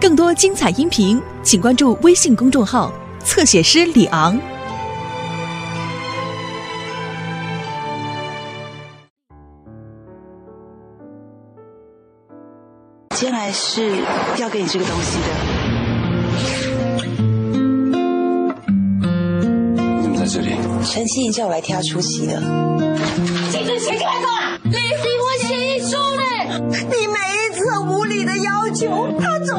更多精彩音频，请关注微信公众号“侧写师李昂”。接下来是要给你这个东西的。你怎么在这里？陈希莹叫我来替他出席的。这是谁干的？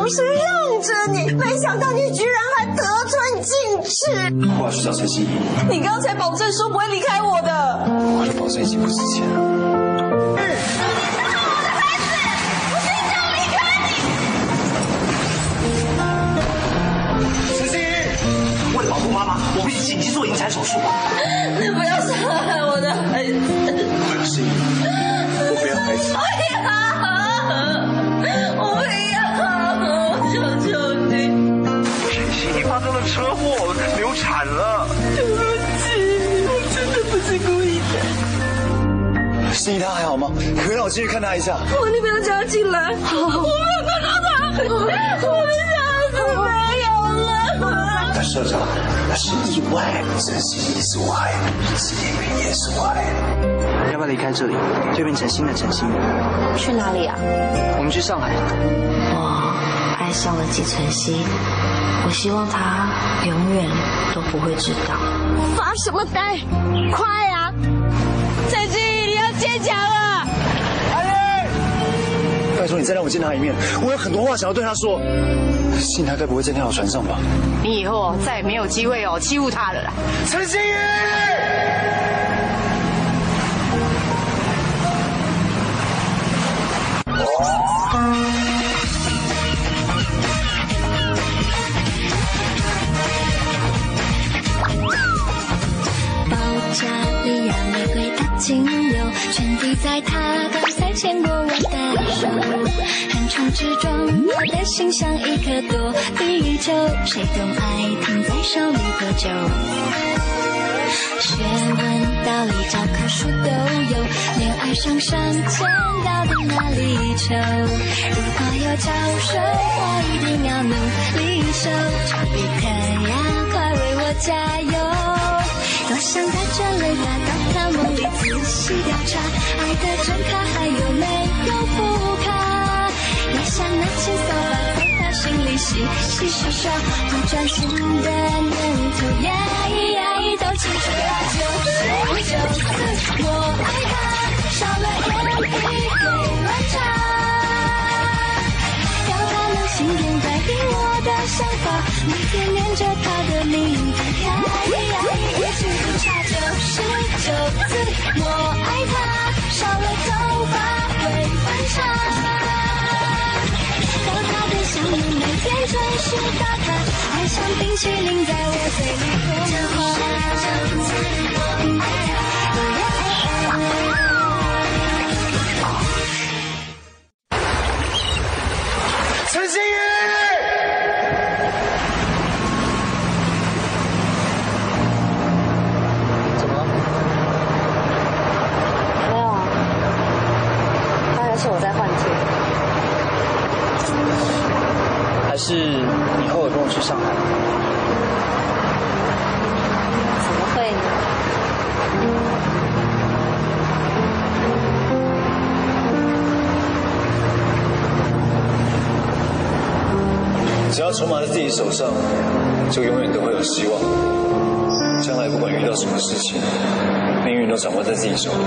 是让着你，没想到你居然还得寸进尺。我要去找陈心怡，你刚才保证说不会离开我的。我的保证已经不值钱了。陈希怡，为了保护妈妈，我必须紧急做引产手术。你不要伤害我的孩子！陈希怡，我不要孩子。不要！我不要！发生了车祸，流产了。对不起，我真的不是故意的。心怡她还好吗？可以让我进去看她一下。我你不要叫他进来！我没有看到他，我的小子没有了。但社长，那是意外。真心也是我害的，是叶云也是我害的。要不要离开这里，就变成新的陈希怡？去哪里啊？我们去上海。我爱上了季晨曦，我希望他永远都不会知道。发什么呆？快啊！陈希你要坚强啊！拜托你再让我见他一面，我有很多话想要对他说。信他该不会在那条船上吧？你以后再也没有机会哦欺负他了啦。陈心怡。保加利亚玫瑰的精油，全滴在他刚才牵过我的手，横冲直撞，我的心像一颗躲避球，谁懂爱停在手里多久？学问、道理、教科书都有，恋爱上上签到底哪里求？如果有教授，我一定要努力修，丘比特呀，快为我加油！多想带着雷达到他梦里仔细调查，爱的真卡还有没有副卡？也想拿起扫把在他心里洗洗刷刷，不专心的念头呀咿呀咿都清除了，就是就是我爱他，少了眼皮会乱眨。要他能心电感应我的想法，每天念着他的名字呀咿呀咿，一句不差九十九次我爱他，少了头发会分叉。要他的想念每天准时打卡，爱像冰淇淋在我嘴里融化。我爱陈希筹码在自己手上，就永远都会有希望。将来不管遇到什么事情，命运都掌握在自己手里。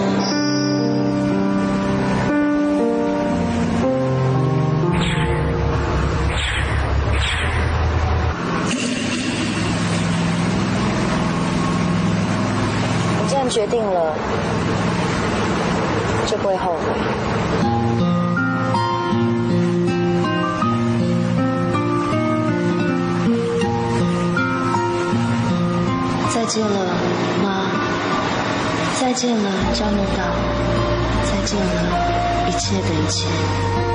我既然决定了，就不会后悔。见了，妈。再见了，交流岛。再见了，一切的一切。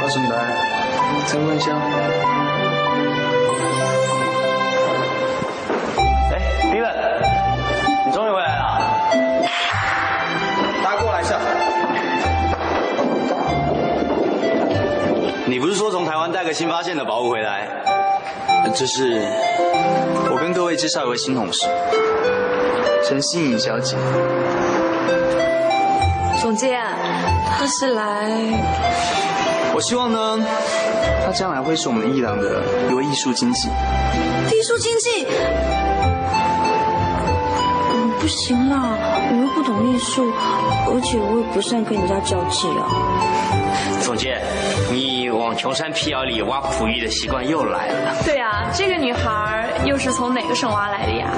发什么呆？再问一下。哎，迪冷，你终于回来了。大家过来一下。你不是说从台湾带个新发现的宝物回来？这是我跟各位介绍一位新同事，陈心颖小姐。总监，他是来……我希望呢，他将来会是我们伊朗的一位艺术经济。艺术经济？嗯，不行啦，我又不懂艺术，而且我也不善跟人家交际啊。总监，你往穷山僻壤里挖璞玉的习惯又来了。对啊，这个女孩又是从哪个省挖来的呀？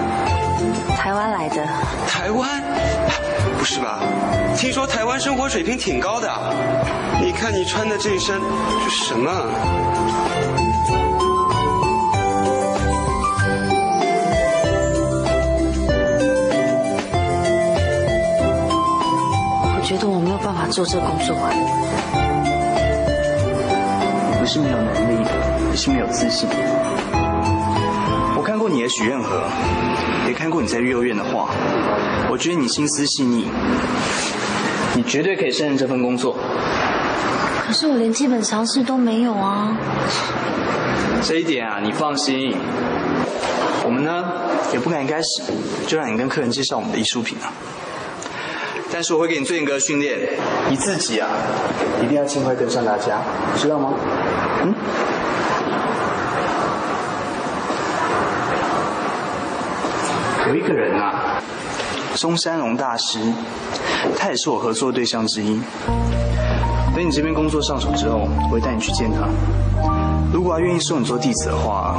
台湾来的。台湾？不是吧？听说台湾生活水平挺高的。你看你穿的这一身，这是什么？我觉得我没有办法做这个工作。你不是没有能力，你是没有自信。我看过你的许愿盒，也看过你在幼儿园的画，我觉得你心思细腻，你绝对可以胜任这份工作。可是我连基本常识都没有啊。这一点啊，你放心。我们呢，也不敢一开始就让你跟客人介绍我们的艺术品啊。但是我会给你最严格的训练，你自己啊，一定要尽快跟上大家，知道吗？嗯。有一个人啊，中山龙大师，他也是我合作对象之一。等你这边工作上手之后，我会带你去见他。如果他愿意收你做弟子的话，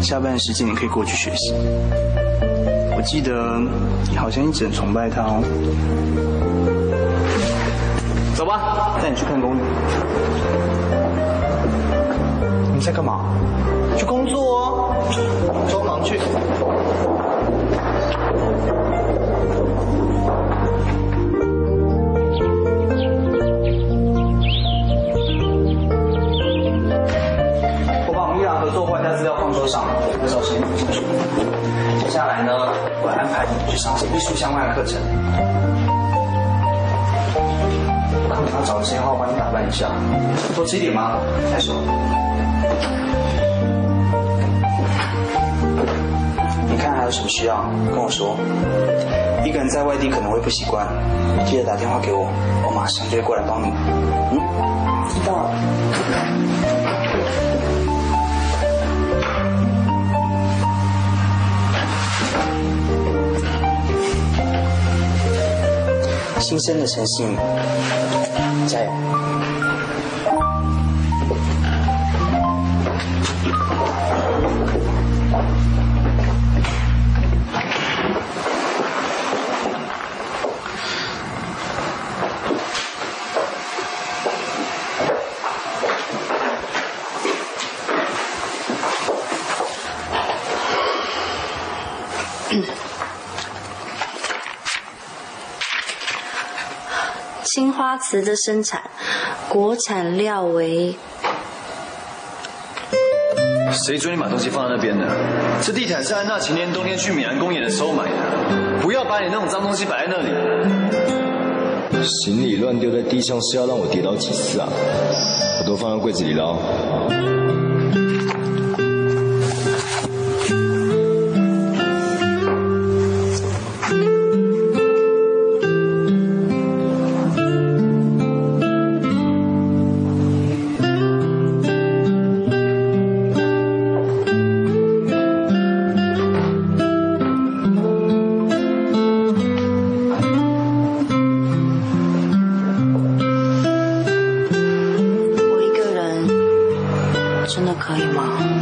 下班的时间你可以过去学习。我记得你好像一直很崇拜他哦。走吧，带你去看公寓。你在干嘛？去工作哦，装忙去。去上艺术相关的课程。你要找个时间好好帮你打扮一下，多吃一点吗？再说。你看还有什么需要跟我说。一个人在外地可能会不习惯，记得打电话给我，我马上就会过来帮你。嗯，知道了新生的诚信，加油！青花瓷的生产，国产料为谁准你把东西放在那边的？这地毯是安娜前年冬天去米兰公演的时候买的，不要把你那种脏东西摆在那里。行李乱丢在地上是要让我跌倒几次啊？我都放在柜子里了。可以吗？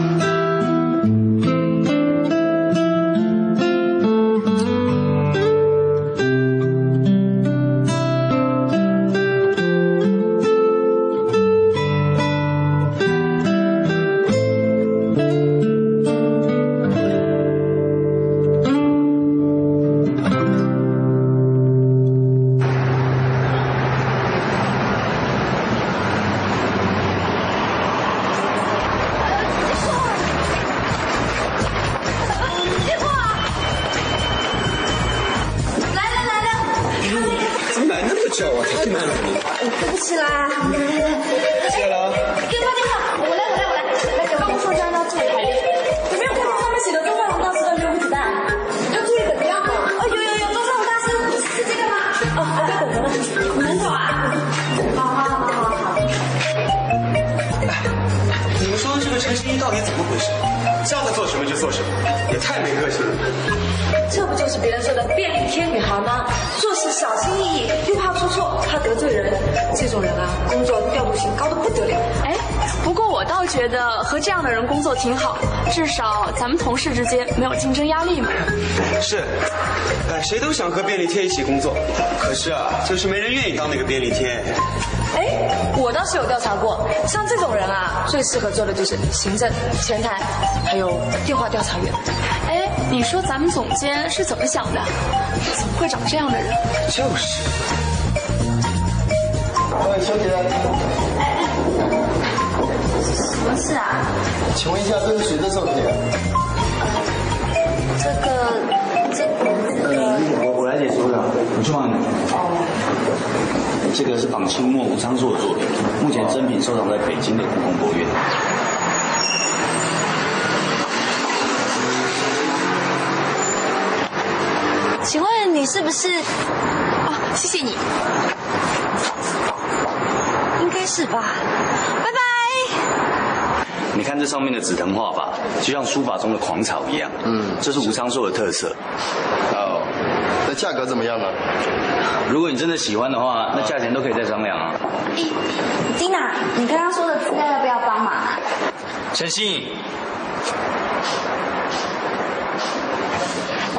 适合做的就是行政、前台，还有电话调查员。哎，你说咱们总监是怎么想的？怎么会找这样的人？就是。喂，小姐。什么事啊？请问一下，这是谁的作品？这个，这，呃，我我来解说的，我去帮你。哦。这个是仿清末吴昌硕的作品，目前真品收藏在北京的故宫博物院。请问你是不是？哦，谢谢你。应该是吧。拜拜。你看这上面的紫藤画吧，就像书法中的狂草一样。嗯，这是吴昌硕的特色。哦，那价格怎么样呢？如果你真的喜欢的话，那价钱都可以再商量啊。咦，金娜，你刚刚说的资料要不要帮忙啊？陈信。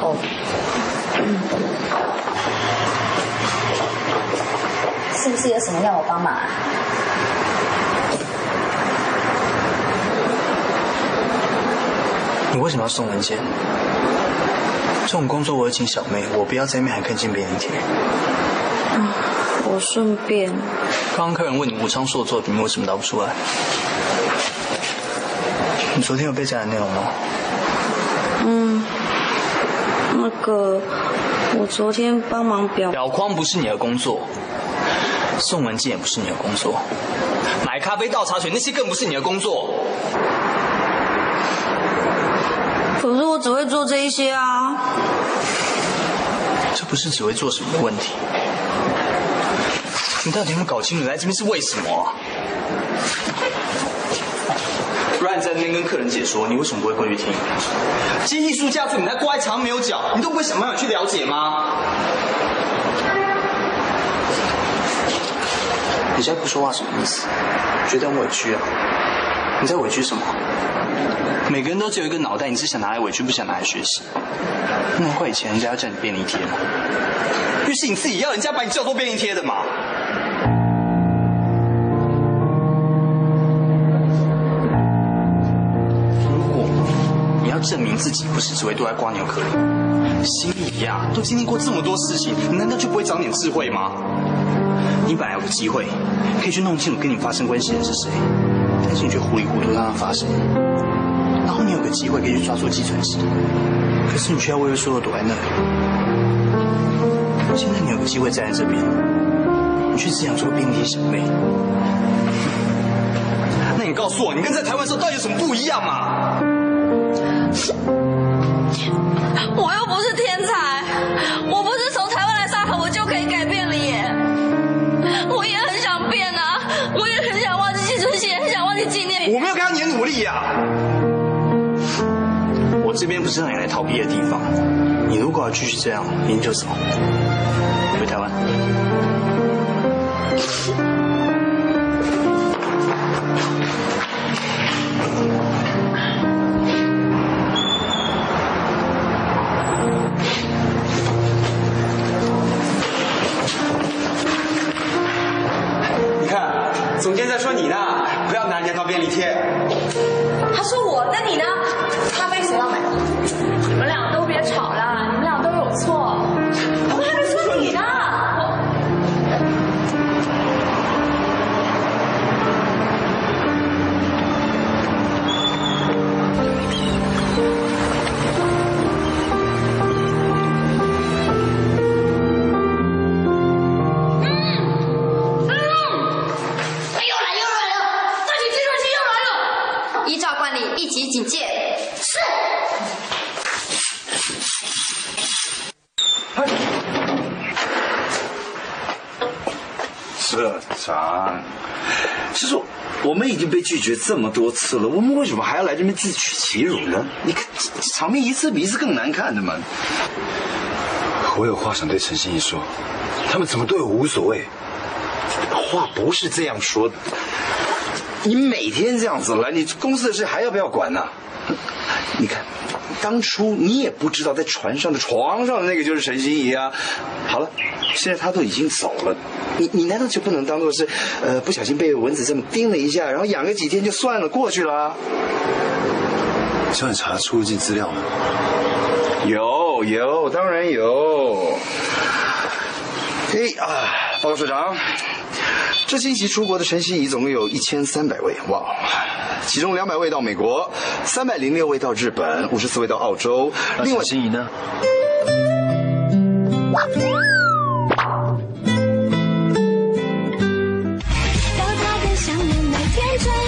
哦。嗯。是不是有什么要我帮忙啊？你为什么要送文件？这种工作我有请小妹，我不要在面还看见别人贴。嗯，我顺便。刚刚客人问你吴昌硕的作品，为什么答不出来？你昨天有背下来内容吗？嗯，那个，我昨天帮忙裱裱框不是你的工作，送文件也不是你的工作，买咖啡倒茶水那些更不是你的工作。可是我只会做这一些啊！不是只会做什么的问题，你到底有没有搞清楚来这边是为什么？不然你在那边跟客人解说，你为什么不会过去听？这艺术家作你在挂在墙没有脚，你都不会想办法去了解吗？你现在不说话什么意思？觉得很委屈啊？你在委屈什么？每个人都只有一个脑袋，你是想拿来委屈，不想拿来学习。那怪以前人家要叫你便利贴吗？又是你自己要人家把你叫做便利贴的嘛。如果你要证明自己不是只会躲在瓜牛壳里，心里呀都经历过这么多事情，你难道就不会长点智慧吗？你本来有个机会，可以去弄清楚跟你发生关系的是谁，但是你却糊里糊涂让它发生。然后你有个机会可以去抓住季存希，可是你却要畏畏缩缩躲在那里。现在你有个机会站在这边，你却只想做便利小妹。那你告诉我，你跟在台湾时候到底有什么不一样嘛？我又不是天才，我不是从台湾来上海我就可以改变了耶。我也很想变啊，我也很想忘记季春熙，也很想忘记纪念。我没有看到你的努力呀、我这边不是让你来逃避的地方。你如果要继续这样，明天就走，回台湾。已经被拒绝这么多次了，我们为什么还要来这边自取其辱呢？你看场面一次比一次更难看的嘛。我有话想对陈心怡说，他们怎么对我无所谓？话不是这样说的，你每天这样子来，你公司的事还要不要管呢、你看，当初你也不知道在船上的床上的那个就是陈心怡啊。好了，现在他都已经走了，你你难道就不能当做是，呃，不小心被蚊子这么叮了一下，然后养个几天就算了，过去了啊？叫你查出入境资料吗？有有，当然有。嘿啊，报告社长，这星期出国的陈希怡总共有一千三百位，哇！其中两百位到美国，三百零六位到日本，五十四位到澳洲。另外，心怡呢？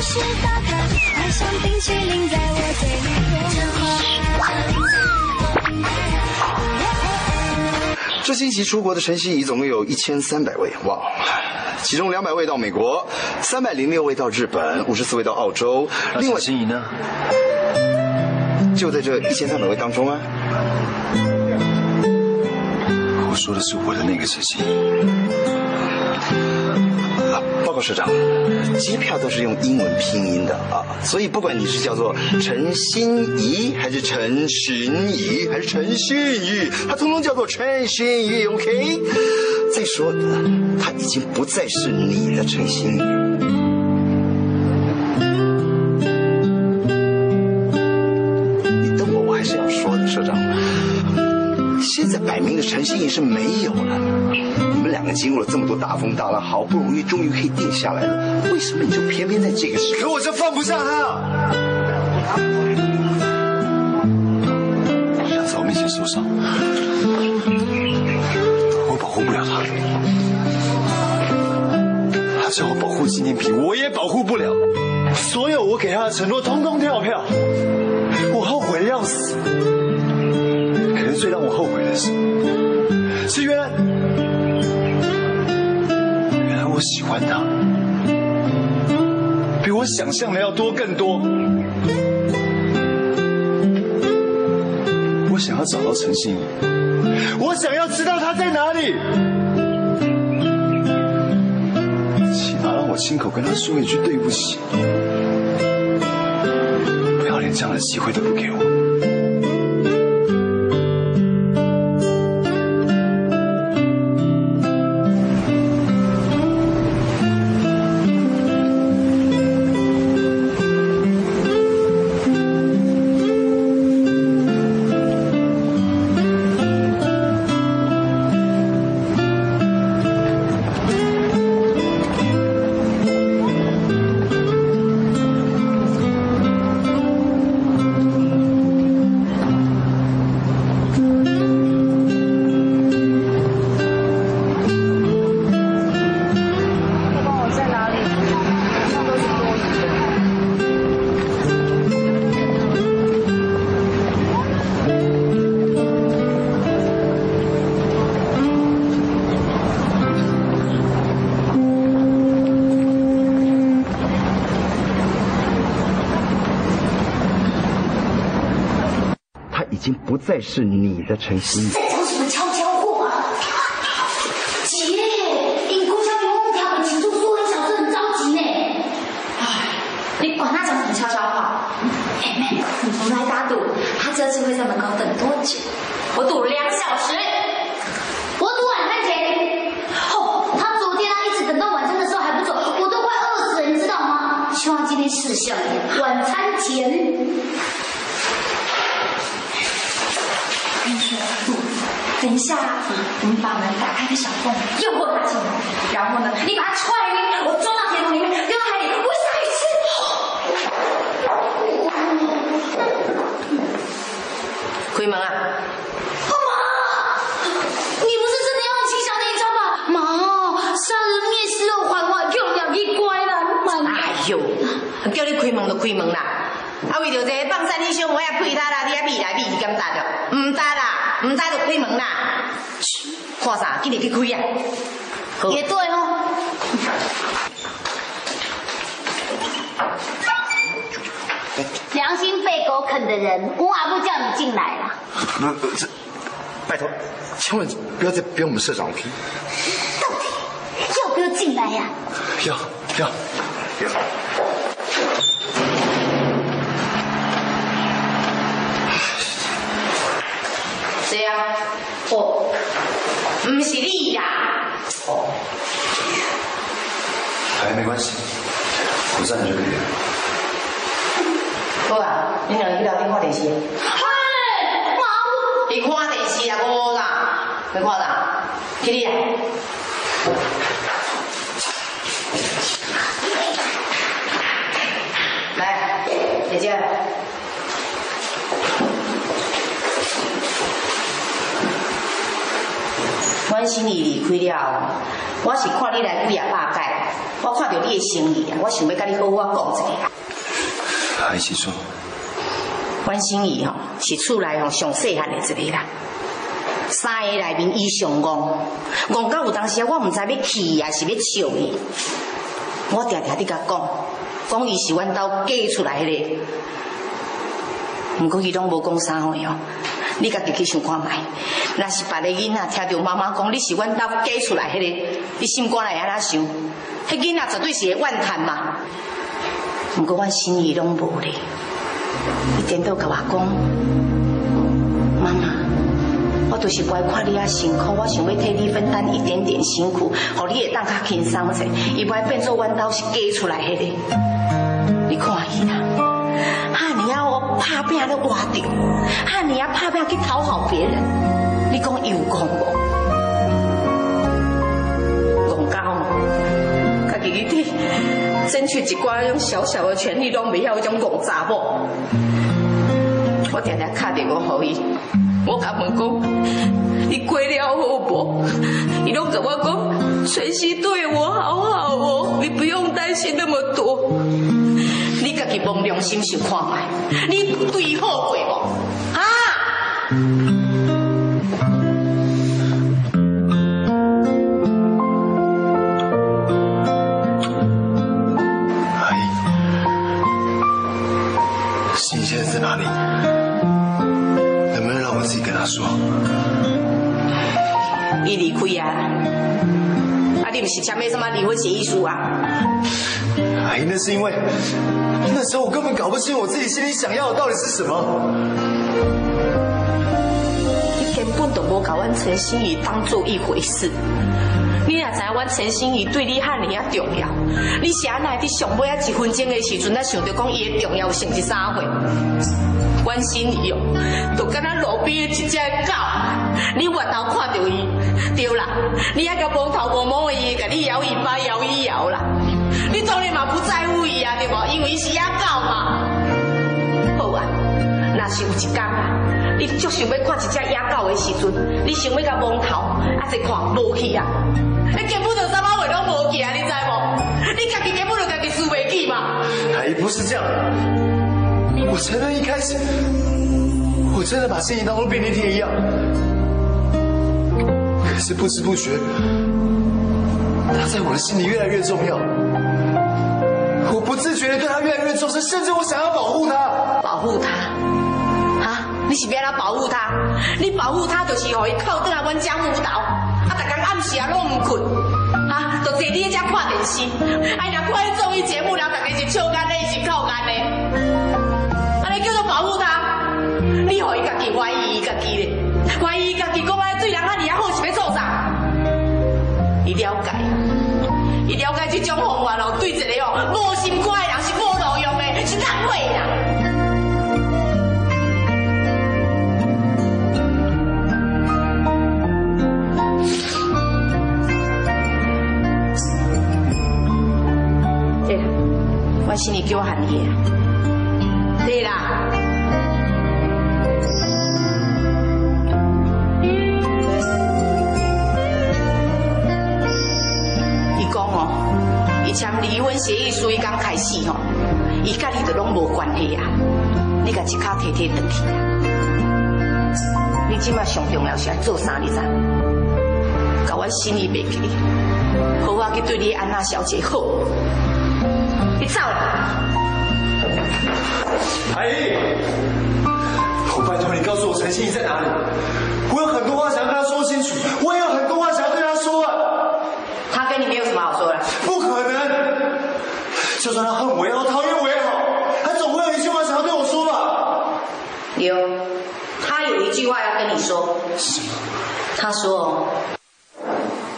天准时打卡，爱上冰淇淋在我嘴里融化。这星期出国的陈希怡总共有一千三百位，哇！其中两百位到美国，三百零六位到日本，五十四位到澳洲。另外，心怡呢？就在这一千三百位当中啊。我说的是我的那个陈心怡。报告市长，机票都是用英文拼音的啊，所以不管你是叫做陈欣怡，还是陈寻怡，还是陈信怡，他通通叫做陈心怡，OK？再说，他已经不再是你的陈心怡。摆明的陈心怡是没有了，你们两个经过了这么多大风大浪，好不容易终于可以定下来了，为什么你就偏偏在这个时候？可我就放不下他。想在我面前受伤，我保护不了他。他叫我保护纪念品，我也保护不了。所有我给他的承诺，通通跳票。我后悔的要死。最让我后悔的是，是原来，原来我喜欢他，比我想象的要多更多。我想要找到陈心怡，我想要知道他在哪里，起码让我亲口跟他说一句对不起，不要连这样的机会都不给我。是你的陈心。人，我还不叫你进来了。不不，这拜托，千万不要再编我们社长批。到底要不要进来呀、要要要。谁啊？哦，不是你呀！哦，哎，没关系，我站着就可以了。好啊，你两个去聊天看电视。嗨，妈，你看电视啊，我啦，你看啦，去你啊。来，姐姐。阮心怡离开了，我是看你来几啊百届，我看到你的心意啊，我想要甲你好好讲一下。还是说。阮心怡吼是厝内吼上细汉的一个啦，三个内面伊上戆，戆到有当时，我毋知要气伊还是要笑伊。我定定伫甲讲，讲伊是阮兜嫁出来迄个，毋过伊拢无讲啥话哦。你家己去想看觅，若是别个囡仔听到妈妈讲你是阮兜嫁出来迄个，你心肝会安怎想？迄囡仔绝对是会怨叹嘛。毋过我心意拢无咧，伊颠倒甲我讲，妈妈，我就是不爱看你啊辛苦，我想要替你分担一点点辛苦，互你会当较轻松者，伊不变做阮兜是嫁出来迄个。你看伊啦。哈尼啊我拍拼咧活着，哈尼亚拍拼去讨好别人，你讲有讲无？讲到家己去争取一寡种小小的权利，拢袂晓迄种戆查某。我定定敲电话互伊，我甲问讲，你过了好无？伊拢甲我讲，晨曦对我好好哦，你不用担心那么多。你家己摸良心想看觅，你对伊好过无？啊！心现在在哪里？能不能让我自己跟他说？伊离开啊！啊，你不是签咩什么离婚协议书啊？阿姨，那是因为那时候我根本搞不清我自己心里想要的到底是什么。你根本都无把阮陈心怡当做一回事。你也知影阮陈心怡对你汉尼啊重要，你是安奈伫上尾啊一分钟的时阵，才想到讲伊的重要性是啥货？阮心怡哦，就敢那路边的一只狗，你越头看到伊，对啦，你还甲摸头摸摸的伊，甲你摇尾巴摇一摇啦。你当然嘛不在乎伊啊，对无？因为伊是野狗嘛。好啊，若是有一天啊，你足想要看一只野狗的时阵，你想要甲摸头，啊一看无去啊，根本就啥物话拢无去啊，你知无？你家己根本就家己输袂起嘛。阿姨不是这样，我承认一开始我真的把心仪当做便利贴一样，可是不知不觉，他在我的心里越来越重要。我不自觉的对他越来越重视，甚至我想要保护他。保护他，啊？你是要来保护他？你保护他就是让伊靠倒来阮家舞蹈，暗时啊拢唔困，啊，就坐你喺遮看电视，啊，若看迄综艺节目了，逐个是笑干的，是哭干的，安尼叫做保护他？你互伊家己怀疑伊家己咧，怀疑伊家己讲安对人遐尔啊好是要做啥？伊了解，伊了解这种方法哦，对一个哦无心肝的人是无路用的，是浪费心里叫我喊你。对啦。伊讲哦，伊签离婚协议书伊刚开始吼，伊甲你都拢无关系啊。你甲一骹摕摕转去。你即马上重要是来做啥？你知？甲阮心意袂起，好我去对你安娜小姐好。你走啦！阿姨，我拜托你告诉我陈心怡在哪里。我有很多话想要跟她说清楚，我也有很多话想要对她说啊。她跟你没有什么好说的。不可能，就算她恨我也好，讨厌我也好，她总会有一句话想要对我说吧。有，她有一句话要跟你说。什么？她说：“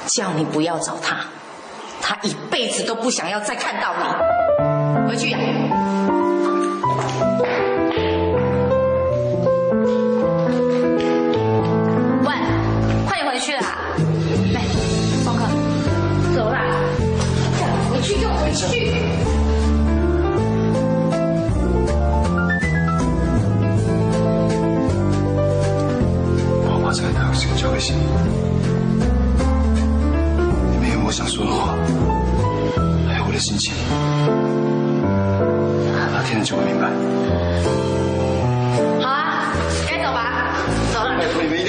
叫你不要找他，他一辈子都不想要再看到你。回去呀、喂，快点回去啦！来，上课，走啦！回去就回去。我把这个大事交给心怡，里面有我想说的话，还有我的心情，他听了就会明白。好啊，该走吧，走了。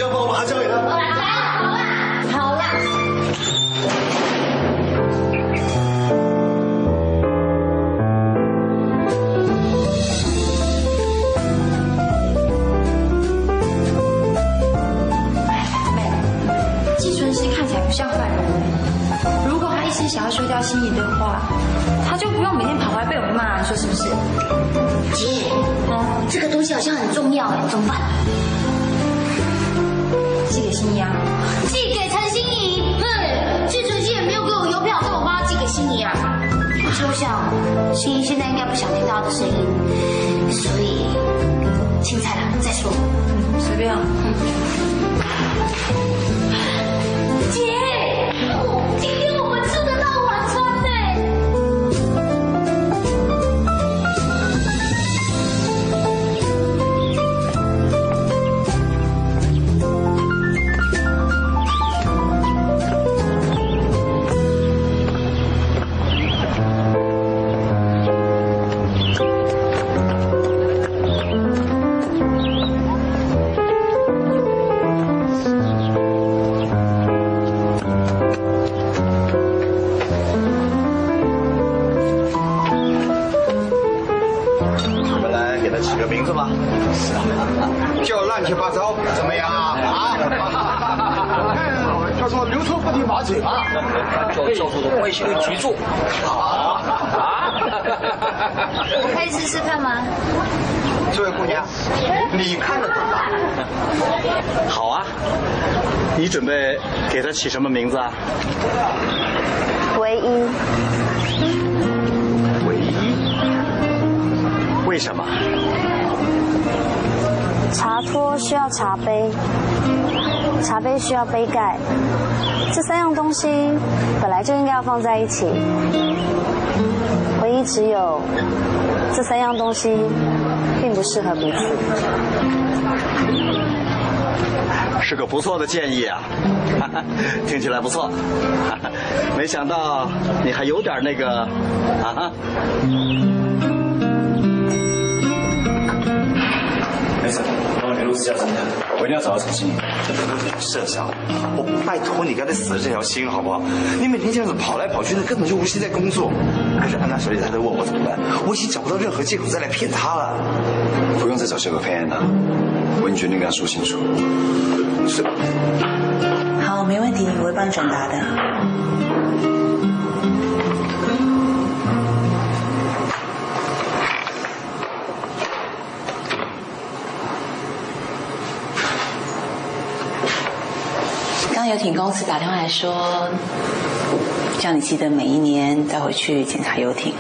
想要休掉心仪的话，他就不用每天跑回来被我骂，你说是不是？姐，这个东西好像很重要哎，怎么办？寄给心仪啊。寄给陈心怡。哼，季春熙也没有给我邮票，叫我帮他寄给心怡啊。我想，心怡现在应该不想听到他的声音，所以青菜了再说。嗯，随便啊。姐，我今天起什么名字啊？唯一。唯一？为什么？茶托需要茶杯，茶杯需要杯盖，这三样东西本来就应该要放在一起。唯一只有这三样东西并不适合彼此。是个不错的建议啊，听起来不错。没想到你还有点那个啊。没事，帮我联络私家侦探，我一定要找到陈心怡。社长，我拜托你，刚才死了这条心好不好？你每天这样子跑来跑去，的根本就无心在工作。可是安娜小姐她在问我怎么办，我已经找不到任何借口再来骗她了。不用再找借口骗安娜，我已经决定跟她说清楚。是。没问题，我会帮你转达的。刚游艇公司打电话来说，叫你记得每一年带回去检查游艇。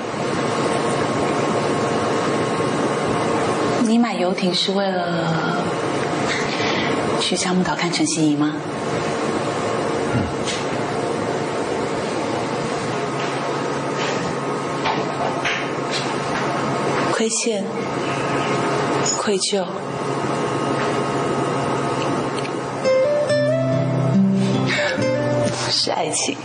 你买游艇是为了去樟木岛看陈心怡吗？亏欠、愧疚。是爱情。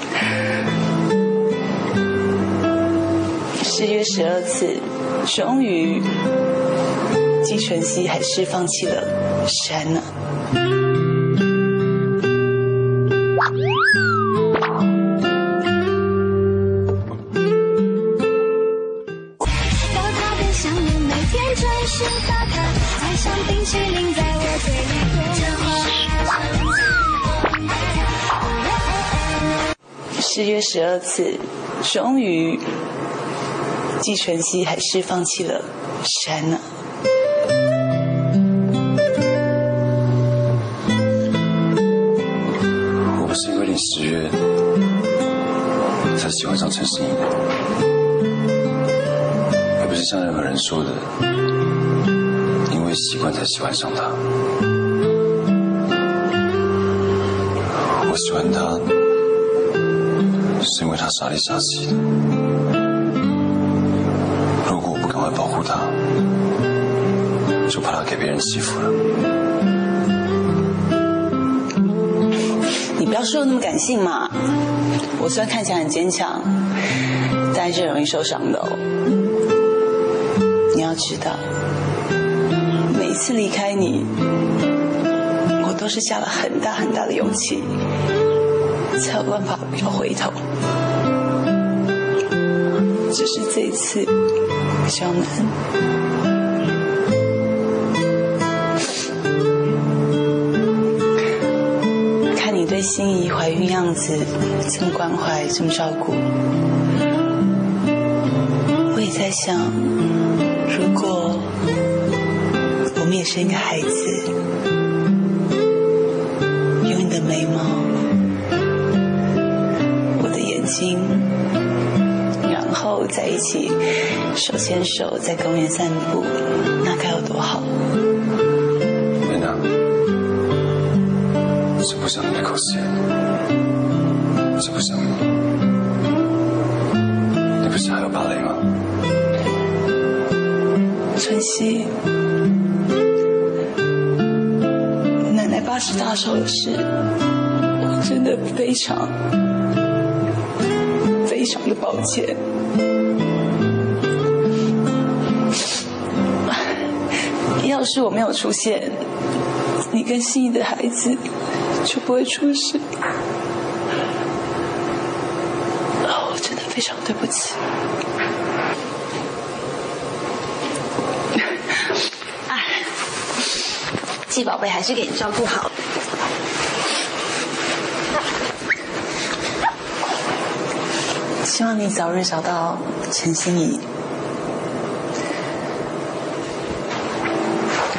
失约十二次，终于，季晨曦还是放弃了山呢。十二次，终于，季晨曦还是放弃了山呢。我不是因为你十月才喜欢上陈心怡的，也不是像任何人说的，因为习惯才喜欢上他。我喜欢他，因为他傻里傻气的。如果我不赶快保护他，就怕他给别人欺负了。你不要说的那么感性嘛。我虽然看起来很坚强，但是容易受伤的哦。你要知道，每一次离开你，我都是下了很大很大的勇气，才有办法不要回头。只是这一次比较难。看你对心仪怀孕样子这么关怀，这么照顾，我也在想，如果我们也生一个孩子，手牵手在公园散步，那该有多好！美娜，真不想你的口气，真不想你。你不是还有芭蕾吗？晨曦，奶奶八十大寿的事，我真的非常非常的抱歉。是我没有出现，你跟心仪的孩子就不会出事。哦，我真的非常对不起。哎，季宝贝还是给你照顾好了。希望你早日找到陈心怡。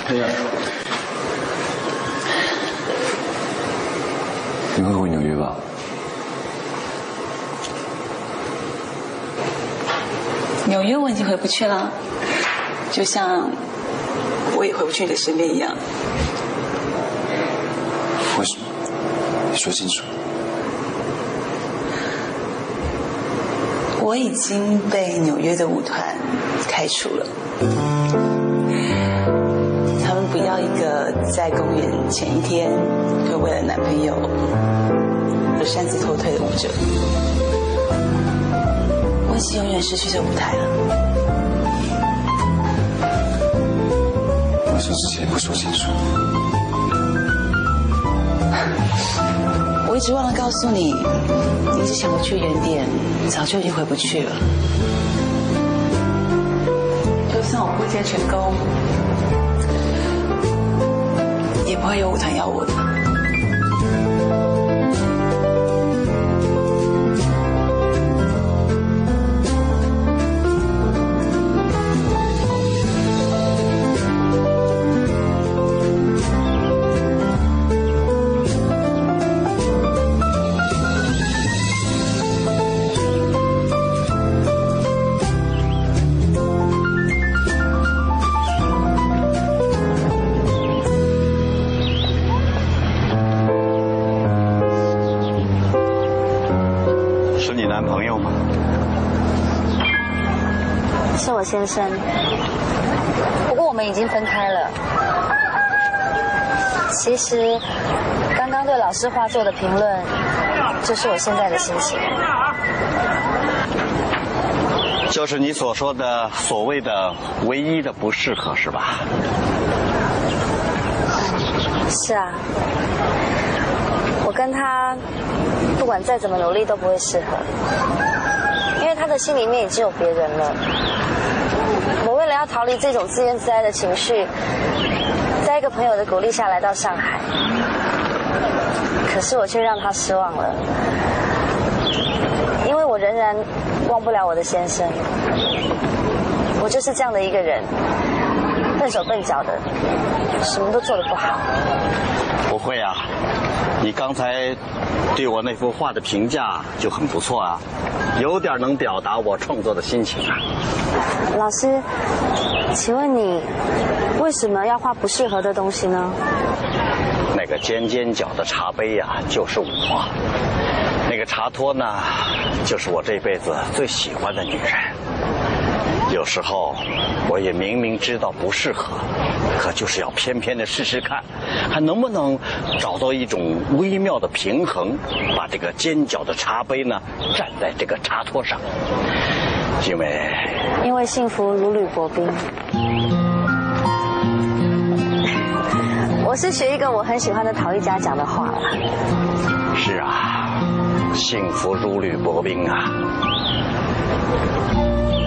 黑呀，你会回纽约吧？纽约我已经回不去了，就像我也回不去你的身边一样。为什么？你说清楚。我已经被纽约的舞团开除了，他们不要一个在公演前一天会为了男朋友而擅自脱退的舞者。我已经永远失去这舞台了。为什么之前不说清楚？我一直忘了告诉你，你一直想回去原点，早就已经回不去了。就算我破戒成功，也不会有舞团要我的。生，不过我们已经分开了。其实，刚刚对老师画作的评论，就是我现在的心情。就是你所说的所谓的唯一的不适合，是吧？是啊，我跟他不管再怎么努力都不会适合，因为他的心里面已经有别人了。要逃离这种自怨自艾的情绪，在一个朋友的鼓励下来到上海，可是我却让他失望了，因为我仍然忘不了我的先生。我就是这样的一个人，笨手笨脚的，什么都做得不好。不会啊，你刚才对我那幅画的评价就很不错啊，有点能表达我创作的心情啊。老师，请问你为什么要画不适合的东西呢？那个尖尖角的茶杯呀、就是我；那个茶托呢，就是我这辈子最喜欢的女人。有时候我也明明知道不适合，可就是要偏偏的试试看，还能不能找到一种微妙的平衡，把这个尖角的茶杯呢站在这个茶托上。因为因为幸福如履薄冰。我是学一个我很喜欢的陶艺家讲的话了。是啊，幸福如履薄冰啊。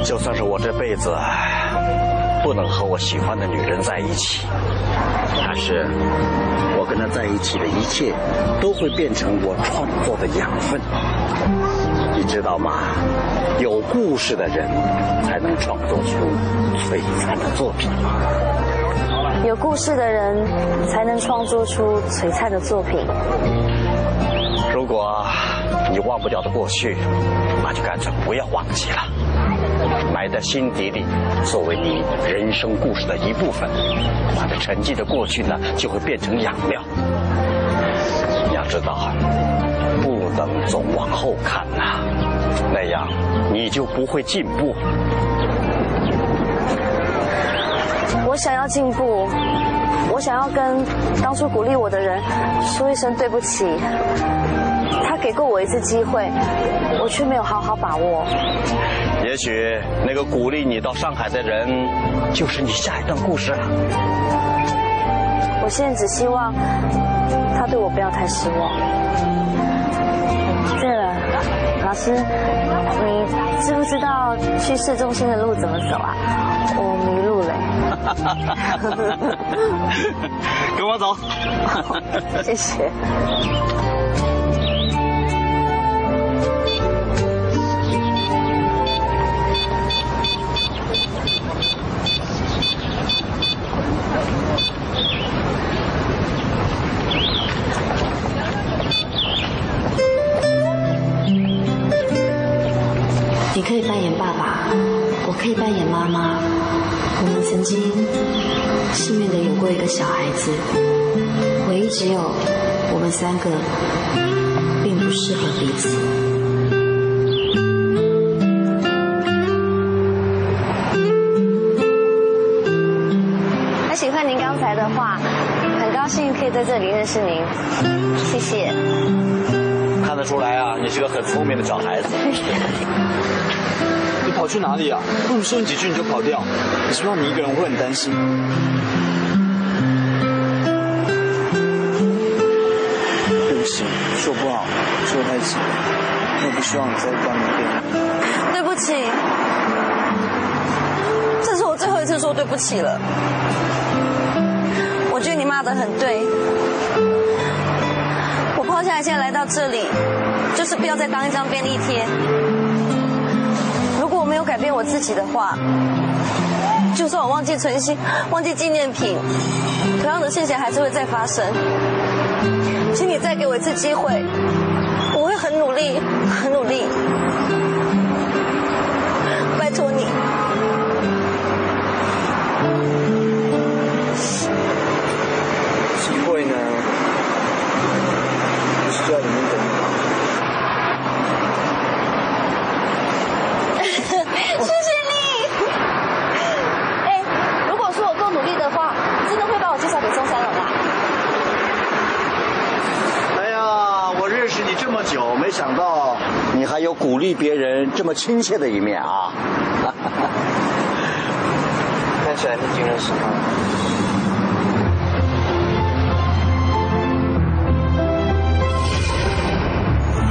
就算是我这辈子不能和我喜欢的女人在一起，但是我跟她在一起的一切都会变成我创作的养分。你知道吗？有故事的人才能创作出璀璨的作品。有故事的人才能创作出璀璨的作品。如果你忘不掉的过去，那就干脆不要忘记了，埋在心底里，作为你人生故事的一部分。把这沉寂的过去呢，就会变成养料。你要知道，不能总往后看呐、那样你就不会进步。我想要进步，我想要跟当初鼓励我的人说一声对不起。他给过我一次机会，我却没有好好把握。也许那个鼓励你到上海的人，就是你下一段故事了。我现在只希望他对我不要太失望。对了，老师，你知不知道去市中心的路怎么走啊？我迷路了。跟我走。谢谢。可以扮演爸爸，我可以扮演妈妈。我们曾经幸运的有过一个小孩子，唯一只有我们三个并不适合彼此。很喜欢您刚才的话，很高兴可以在这里认识您，谢谢。看得出来啊，你是个很聪明的小孩子。你跑去哪里啊？不如说你几句你就跑掉？你是不是怕你一个人会很担心？对不起，是我不好。说太急，我不希望你再当面变。对不起，这是我最后一次说对不起了。我觉得你骂的很对，我抛下一切来到这里，就是不要再当一张便利贴。如果我没有改变我自己的话，就算我忘记存心，忘记纪念品，同样的事情还是会再发生。请你再给我一次机会，我会很努力，很努力，有鼓励别人这么亲切的一面啊！看起来你已经认识他了。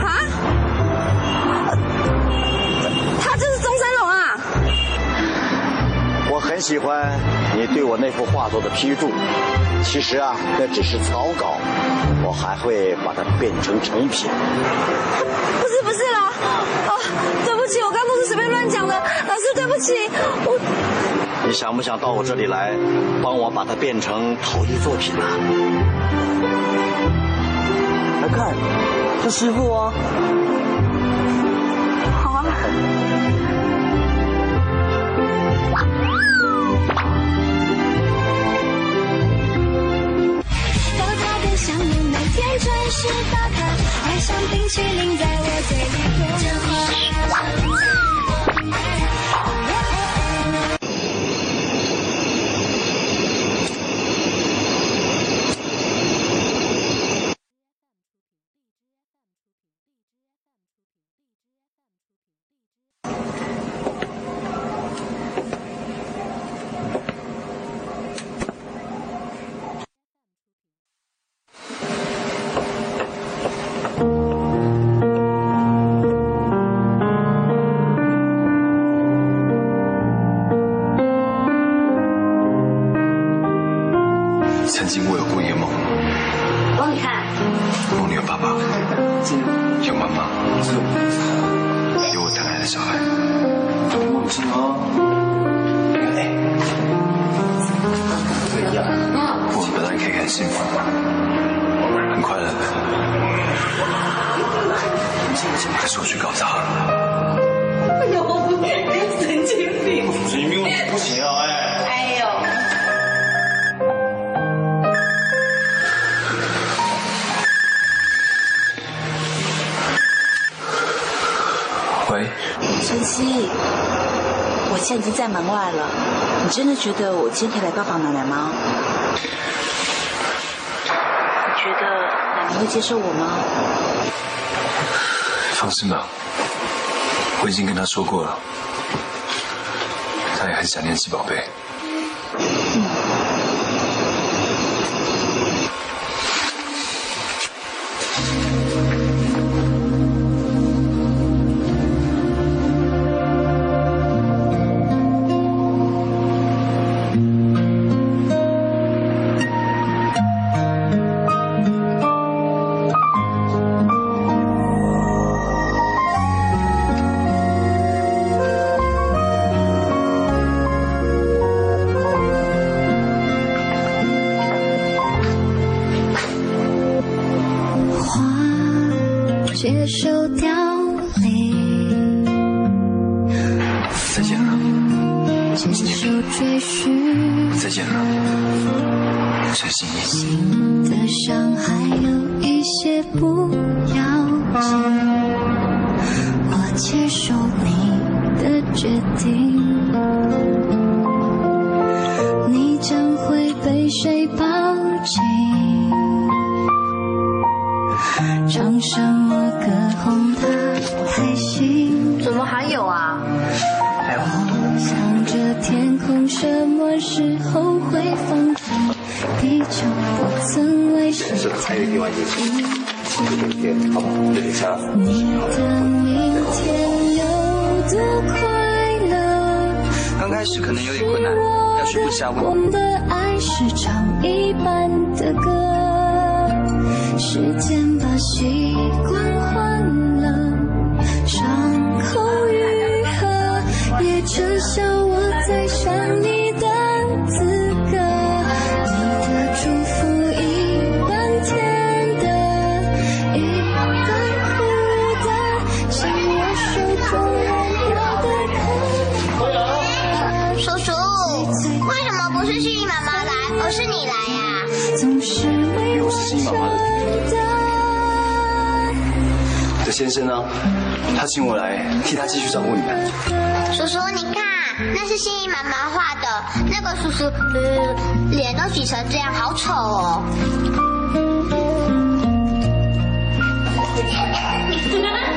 啊？他就是中山龙啊！我很喜欢你对我那幅画作的批注，其实啊，那只是草稿，我还会把它变成成品。不是不是啦，哦，对不起，我刚不是随便乱讲的，老师对不起，我你想不想到我这里来，帮我把它变成陶艺作品啊？来看，这师傅啊。好啊。准时打卡，爱上冰淇淋在觉得我今天来拜访奶奶吗？你觉得奶奶会接受我吗？放心吧，我已经跟她说过了，她也很想念七宝贝。接受凋零，再见了，接受追寻，再见了，陈心。的伤还有一些不要紧，我接受你的决定，是还有另外一个。送个甜点，好不好？这里茶。你的明天有多快乐？刚开始可能有点困难，要学会下我们的爱是唱一般的歌，时间把习惯换了，伤口愈合，也撤销我再想你先生呢？他请我来替他继续照顾你们。叔叔，你看，那是心仪妈妈画的，那个叔叔，呃，脸都挤成这样，好丑哦。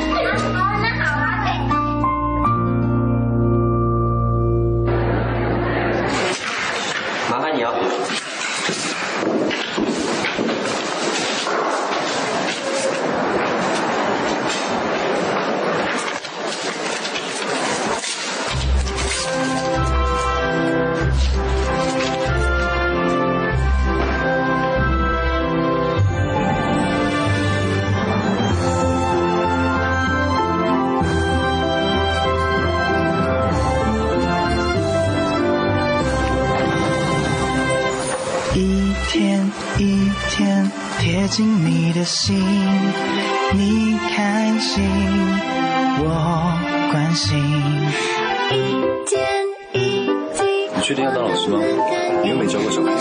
你的心，你开心，我关心。一点一滴。你确定要当老师吗？你又没教过小朋友。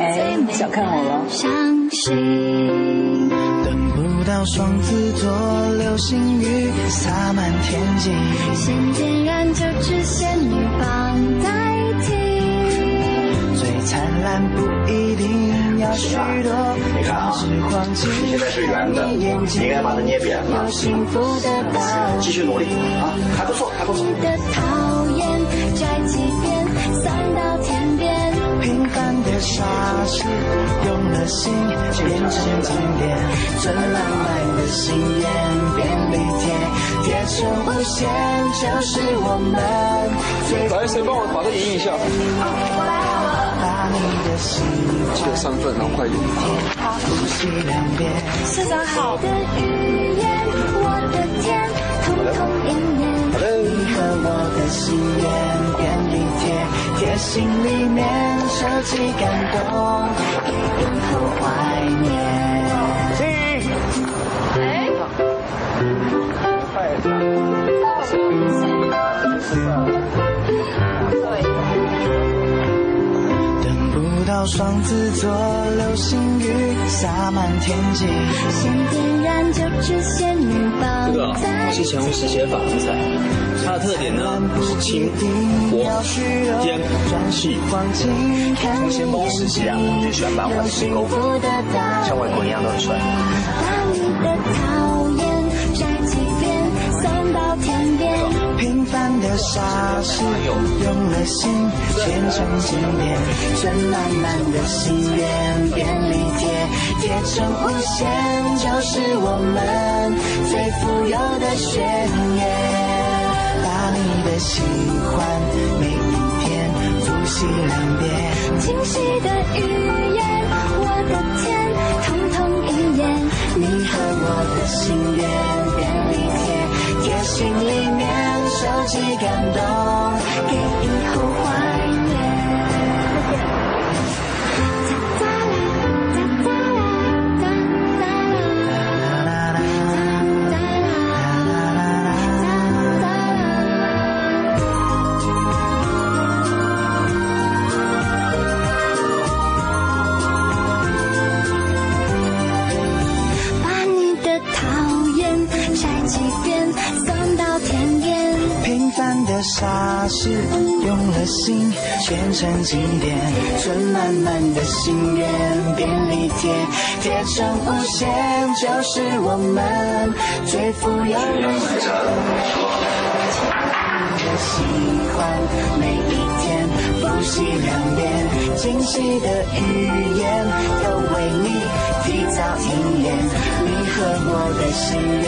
哎，你小看我了。相信等不到双子座流星雨洒满天际，先点燃就只仙女棒不一定要许多你看啊，是黄金。你现在是圆的，你应该把它捏扁了。幸福的继续努力啊，还不错，还不错。摘几遍，散到天边。平凡的傻事，用了心变成经典，最浪漫的心愿便利贴，贴成无限，就是我们来，谁帮我把这影一下？记得上份，然后快一点。呼吸两遍。社长好。的语言，到双子座流星雨洒满天际，先点燃就只仙女棒这个啊是陈红石写的珐琅彩，它的特点呢是轻、薄、尖、细。从先锋时期啊，我就喜欢像外国一样都很帅。般的傻事，用了心变成经典，存满满的心愿便利贴，贴成无限，就是我们最富有的宣言。把你的喜欢每复习两边，清晰的语言，我的天，通通应验。你和我的心愿便利贴，贴心里面收集感动，给以后怀凡的傻事，用了心变成经典，存满满的心愿便利贴，贴成无限，就是我们最富有的喜欢每一天。复习两遍，惊喜的语言都为你提早应验。你和我的心愿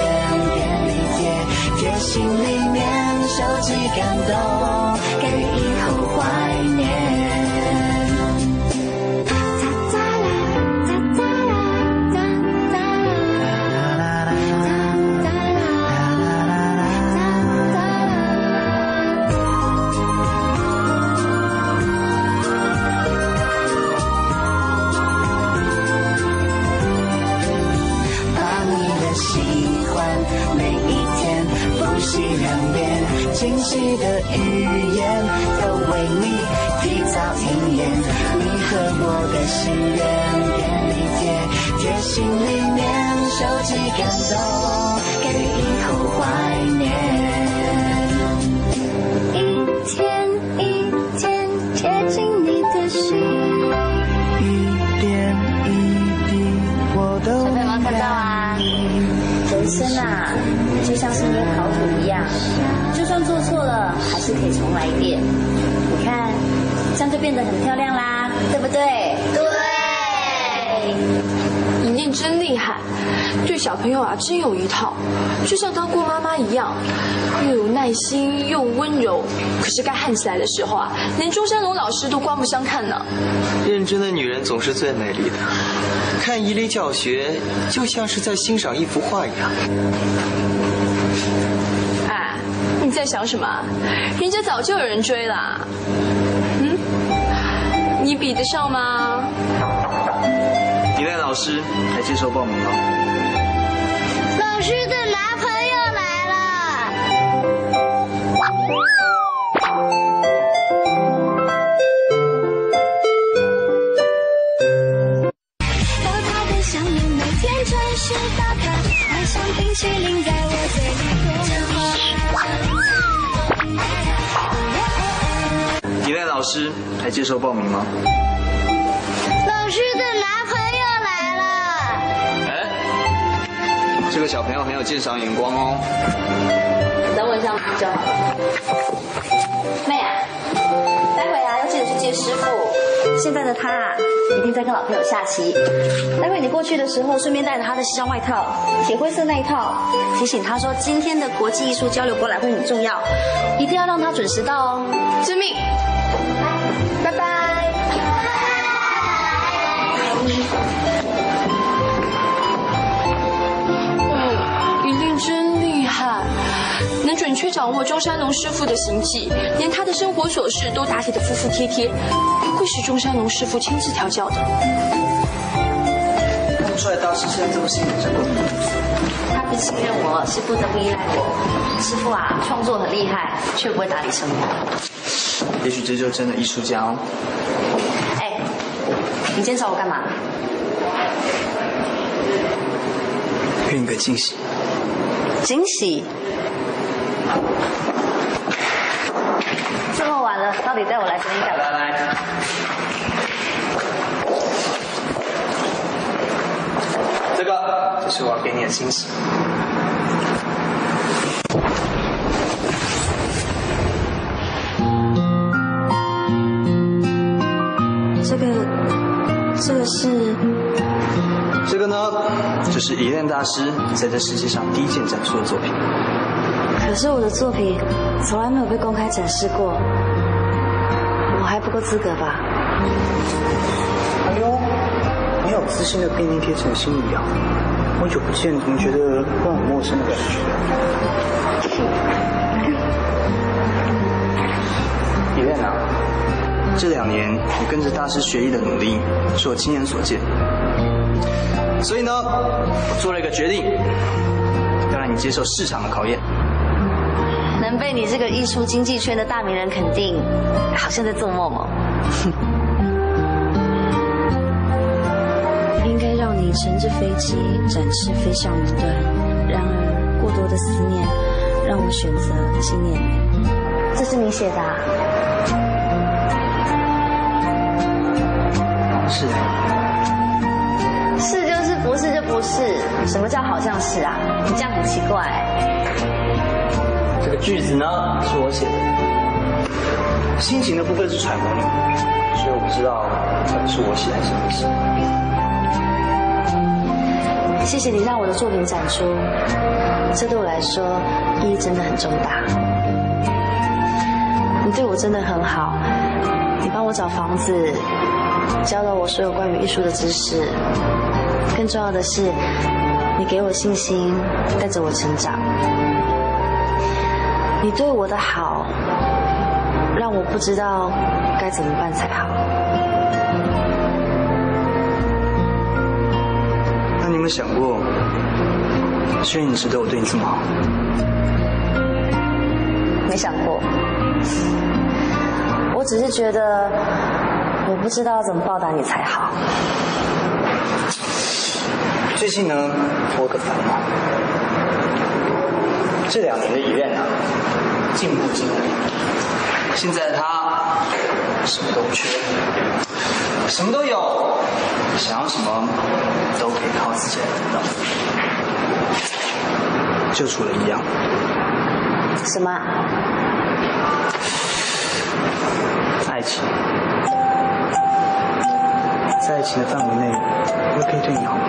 贴心里面收集感动，给以后怀念。的语言都为你提早应验。你和我的心愿便利贴，贴心里面收集感动，给以后怀念。一天一天贴近你的心，一点一滴我都小朋友们看到啊，人生啊，就像是捏考古一样，做错了，还是可以重来一遍。你看，这样就变得很漂亮啦，对不对？对。你念真厉害，对小朋友啊真有一套，就像当过妈妈一样，又有耐心又温柔。可是该焊起来的时候啊，连中山龙老师都刮目相看呢。认真的女人总是最美丽的，看伊犁教学就像是在欣赏一幅画一样。哎，你在想什么？人家早就有人追了。嗯，你比得上吗？你赖老师还接受报名吗。老师的老师还接受报名吗？老师的男朋友来了。哎，这个小朋友很有鉴赏眼光哦。等我一下就好了。妹啊，待会啊要记得去接师傅。现在的他啊，一定在跟老朋友下棋。待会你过去的时候，顺便带着他的西装外套，铁灰色那一套，提醒他说今天的国际艺术交流博览会很重要，一定要让他准时到哦。遵命。能准确掌握中山龙师傅的行迹，连他的生活琐事都打理得服服帖帖，不愧是中山龙师傅亲自调教的。看不出来大师现在这么信任这个。他不信任我，是不得不依赖我。师傅啊，创作很厉害，却不会打理生活。也许这就是真的艺术家哦。哎，你今天找我干嘛？给你个惊喜。惊喜？这么晚了，到底带我来这边干嘛？来来，这个这是我要给你的惊喜。这个，这个是这个呢，就是一恋大师在这世界上第一件展出的作品。可是我的作品从来没有被公开展示过，我还不够资格吧？哎呦，你好自信的便利贴成心一样，好久不见，怎么觉得让我陌生的感觉？李恋啊，这两年你跟着大师学艺的努力，是我亲眼所见。所以呢，我做了一个决定，要让你接受市场的考验。能被你这个艺术经济圈的大名人肯定，好像在做梦哦。应该让你乘着飞机展翅飞向云端，然而过多的思念让我选择纪念你。这是你写的、啊？是。是就是，不是就不是。什么叫好像是啊？你这样很奇怪。这个句子呢，是我写的。心情的部分是揣摩你，所以我不知道到底是我写还是你写。谢谢你让我的作品展出，这对我来说意义真的很重大。你对我真的很好，你帮我找房子，教了我所有关于艺术的知识，更重要的是，你给我信心，带着我成长。你对我的好，让我不知道该怎么办才好。那你有没有想过，虽然你值得我对你这么好？没想过，我只是觉得，我不知道怎么报答你才好。最近呢，我有个烦恼，这两年的医院呢，进步惊人，现在他什么都不缺，什么都有，想要什么都可以靠自己来得到，就除了一样，什么？爱情。在爱情的范围内，我可以对你好吗？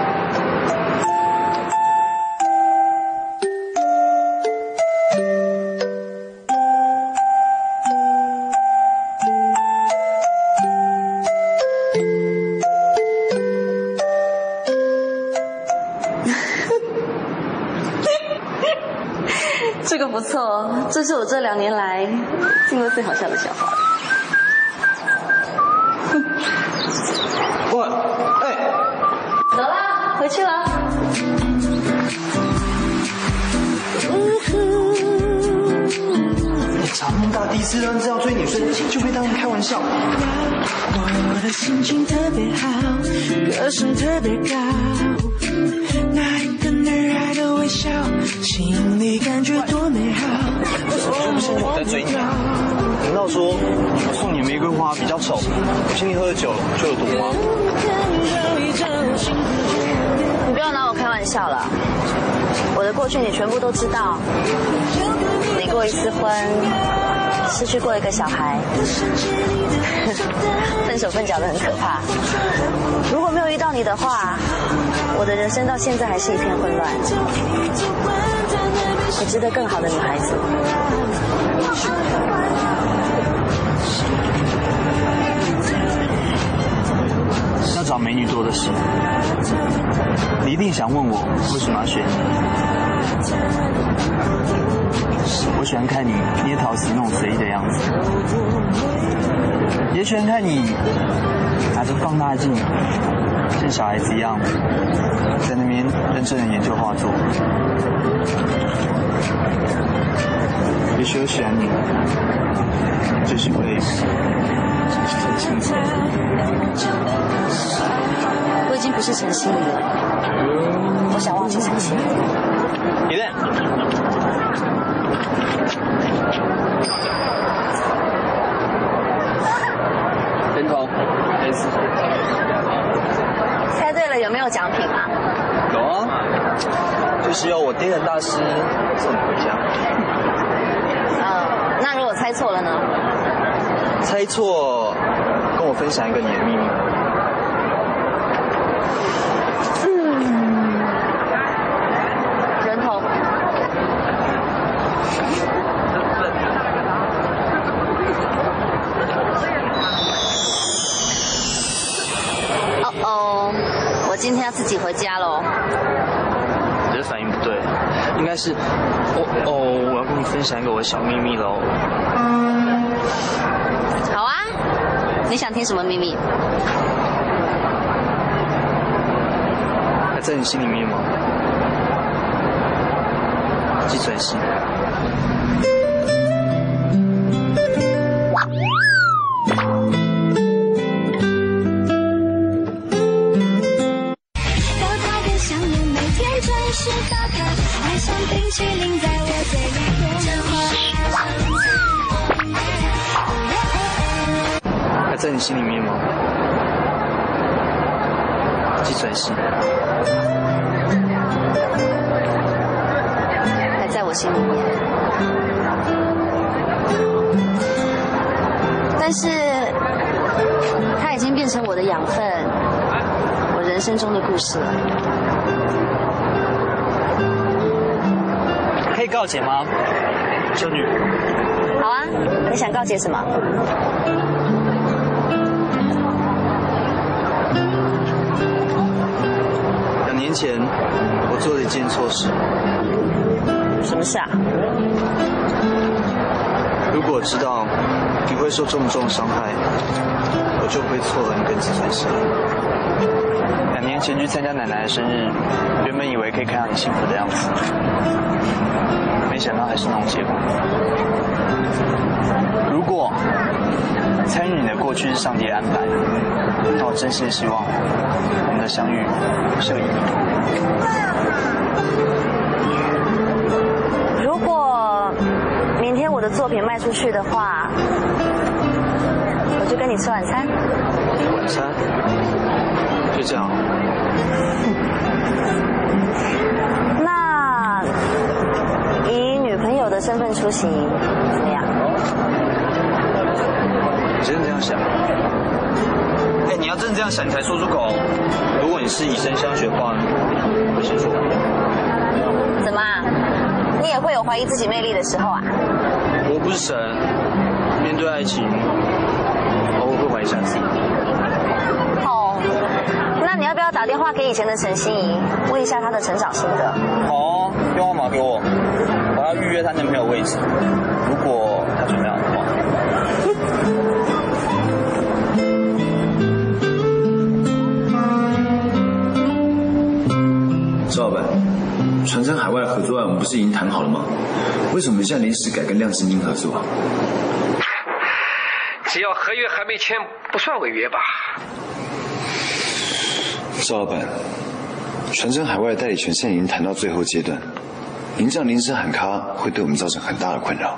这是我这两年来听过最好笑的笑话。去你全部都知道。离过一次婚，失去过一个小孩，分手分脚的很可怕。如果没有遇到你的话，我的人生到现在还是一片混乱。我值得更好的女孩子。要找美女多的是，你一定想问我为什么要选你。我喜欢看你捏陶瓷那种随意的样子，也喜欢看你拿着放大镜，像小孩子一样，在那边认真的研究画作。也许我喜欢你，就是因为很清楚。我已经不是陈心怡了，我想忘记陈心怡。一蛋。人头，S。猜对了有没有奖品啊？有啊，就是要我天然大师送你回家。嗯，那如果猜错了呢？猜错，跟我分享一个你的秘密。该是，哦哦，我要跟你分享一个我的小秘密喽。嗯好啊，你想听什么秘密？还在你心里面吗？计算机。人生中的故事了。可以告解吗，修女？好啊，你想告解什么？两年前，我做了一件错事。什么事啊？如果知道你会受这么重的伤害，我就不会错了你跟季存希。两年前去参加奶奶的生日，原本以为可以看到你幸福的样子，没想到还是那种结果。如果参与你的过去是上帝的安排，那我真心希望我们的相遇是个意外。如果明天我的作品卖出去的话，我就跟你吃晚餐。晚餐？就这样。那以女朋友的身份出行怎么样？你真的这样想？哎，你要真的这样想，你才说出口。如果你是以身相许的话，我先说。怎么啊？你也会有怀疑自己魅力的时候啊？我不是神，面对爱情，偶尔会怀疑一下自己。打电话给以前的陈心怡，问一下她的成长心得？好啊，电话码给我，我要预约她男朋友位置。如果她准备好的话。赵老板，传承海外合作案我们不是已经谈好了吗？为什么现在临时改跟亮晶晶合作？只要合约还没签，不算违约吧？赵老板，传真海外代理权现在已经谈到最后阶段，您这样临时喊卡会对我们造成很大的困扰。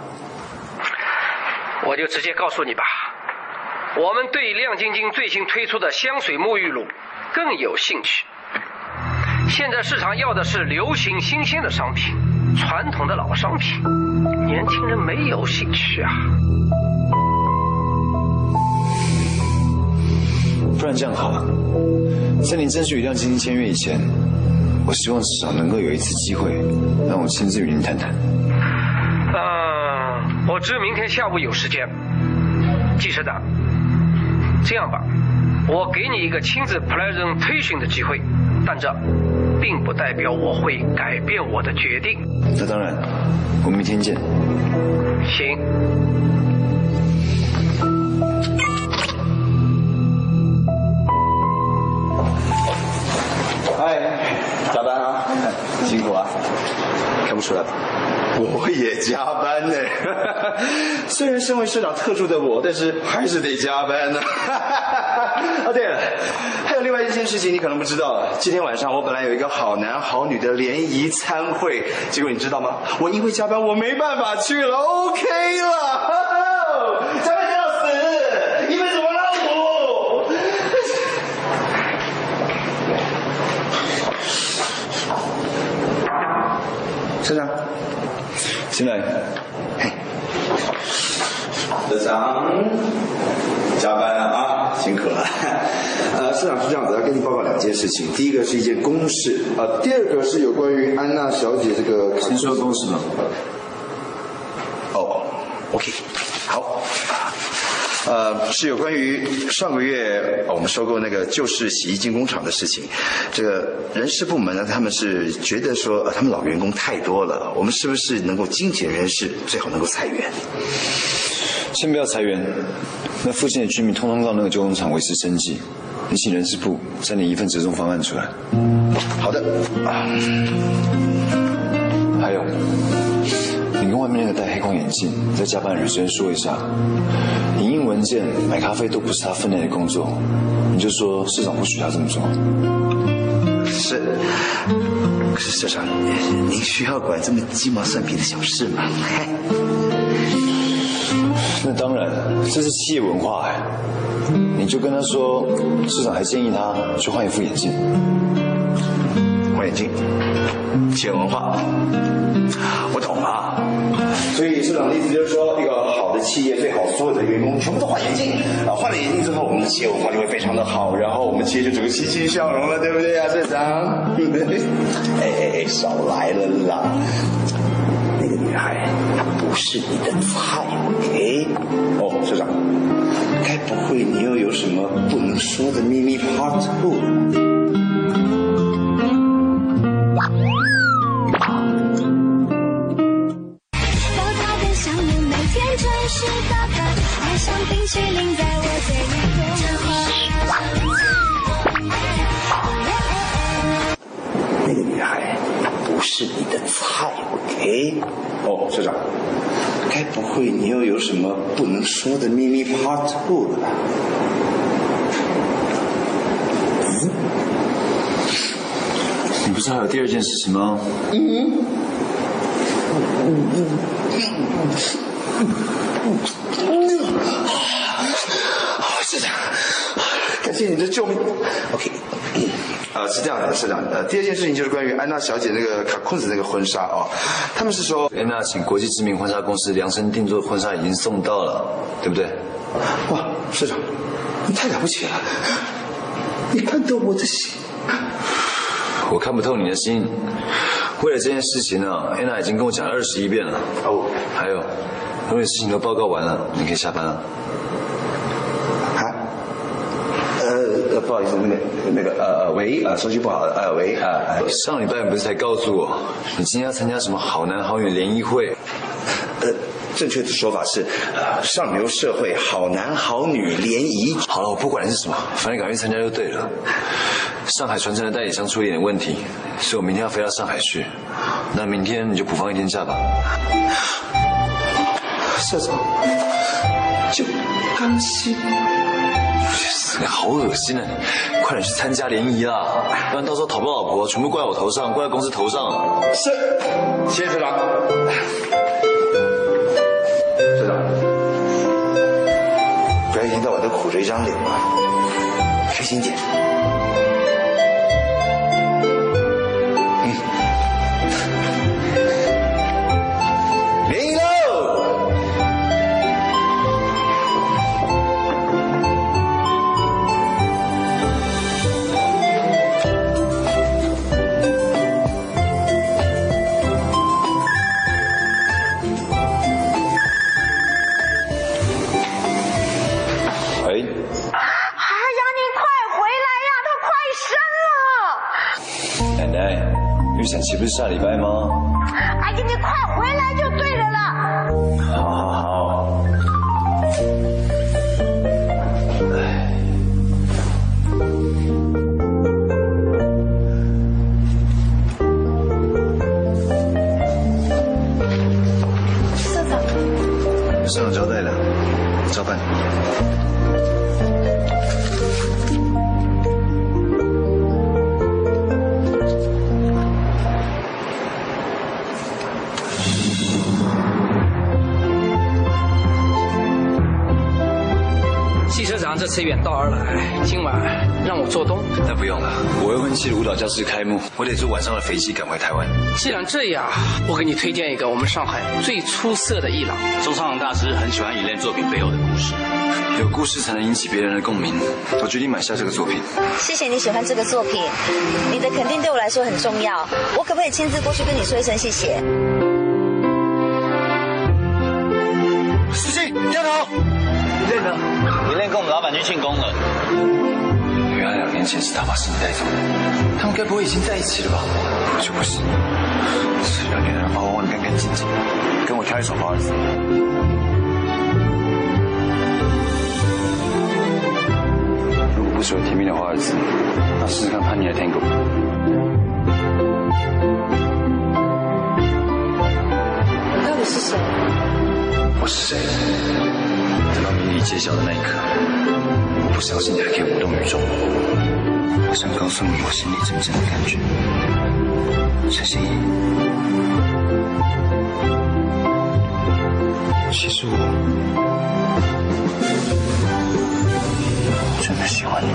我就直接告诉你吧，我们对亮晶晶最新推出的香水沐浴露更有兴趣。现在市场要的是流行新鲜的商品，传统的老商品，年轻人没有兴趣啊。不然这样好了，在您争取与亮晶晶签约以前，我希望至少能够有一次机会，让我亲自与您谈谈。嗯，我只有明天下午有时间。季社长，这样吧，我给你一个亲自 presentation 的机会，但这并不代表我会改变我的决定。那当然，我们明天见。行。出来？我也加班呢。虽然身为社长特助的我，但是还是得加班呢。哦，对了，还有另外一件事情你可能不知道，今天晚上我本来有一个好男好女的联谊参会，结果你知道吗？我因为加班，我没办法去了。OK 了，加班加到死，你们怎么让我？社长，进来。社长，加班了啊，辛苦了。呃，社长是这样子，要跟你报告两件事情。第一个是一件公事，呃，第二个是有关于安娜小姐这个。先说公事吗？哦，OK，好。呃，是有关于上个月我们收购那个旧式洗衣精工厂的事情。这个人事部门呢，他们是觉得说，呃他们老员工太多了，我们是不是能够精简人事，最好能够裁员？先不要裁员，那附近的居民通通到那个旧工厂维持生计。你请人事部再拟一份折中方案出来。好的。还有，你跟外面那个戴黑框眼镜在加班的人先说一下，影印文件、买咖啡都不是他分内的工作，你就说市长不许他这么做。是，可是社长，您需要管这么鸡毛蒜皮的小事吗？那当然，这是企业文化哎。你就跟他说，市长还建议他去换一副眼镜。换眼镜，企业文化，我懂了。所以社社长的意思就是说，一个好的企业最好所有的员工全部都换眼镜啊，换了眼镜之后，我们的企业文化就会非常的好，然后我们企业就整个欣欣向荣了，对不对啊，社长？哎哎哎，少来了啦！那个女孩她不是你的菜，OK？哦，社长，该不会你又有什么不能说的秘密 Part Two？不能说的秘密 Part Two 了吧？你不是还有第二件事情吗？嗯。嗯，谢谢，感谢你的救命。呃，是这样的，是这样的，第二件事情就是关于安娜小姐那个卡库子那个婚纱哦，他们是说安娜请国际知名婚纱公司量身定做的婚纱已经送到了，对不对？哇，社长，你太了不起了，你看透我的心。我看不透你的心。为了这件事情呢，安娜已经跟我讲了二十一遍了。哦，还有，所有事情都报告完了，你可以下班了。啊呃，不好意思，那个那个呃呃喂，呃，手机不好，呃喂，呃，上礼拜不是才告诉我，你今天要参加什么好男好女联谊会？呃，正确的说法是，呃，上流社会好男好女联谊。好了，我不管是什么，反正赶快参加就对了。上海传承的代理商出了一点问题，所以我明天要飞到上海去。那明天你就补放一天假吧。社长，就甘心。好恶心啊！快点去参加联谊啦，不然到时候讨不到老婆，全部怪我头上，怪在公司头上。是，谢谢社长。社长，不要一天到晚都苦着一张脸嘛，开心点。岂不是下礼拜吗？这次远道而来，今晚让我做东。那不用了，我未婚妻的舞蹈教室开幕，我得坐晚上的飞机赶回台湾。既然这样，我给你推荐一个我们上海最出色的艺廊。周昌大师很喜欢以类作品背后的故事。有故事才能引起别人的共鸣。我决定买下这个作品。谢谢你喜欢这个作品，你的肯定对我来说很重要。我可不可以亲自过去跟你说一声谢谢？原来两年前是他把心带走的，他们该不会已经在一起了吧？我就不信，这两年人把我忘得干干净净。跟我跳一首华尔兹。如果不喜欢甜蜜的华尔兹，那试试看叛逆的 Tango。你到底是谁？我是谁？等到谜底揭晓的那一刻，我不相信你还可以无动于衷。我想告诉你我心里真正的感觉，陈心怡。其实我真的喜欢你。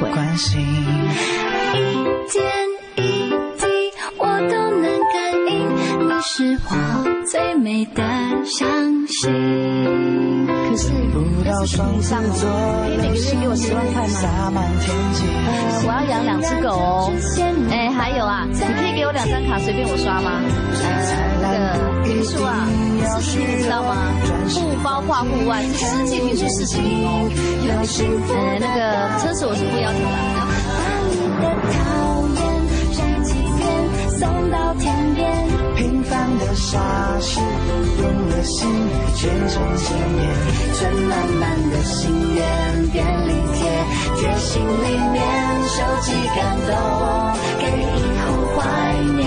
悔。关心。一点一滴我都能感应，你是我最美的相信。可是那是你上哦，可以每个月给我十万块吗？呃，我要养两只狗哦。哎，还有啊，你可以给我两张卡随便我刷吗？呃，那个评书啊，四十你知道吗？不包括户外，是世纪评书四十名哦。呃，那个车子我是不要求的。讨厌晒几遍，送到天边。平凡的傻事，用了心变成经验，存满满的心愿便利贴，贴心里面收集感动，给以后怀念。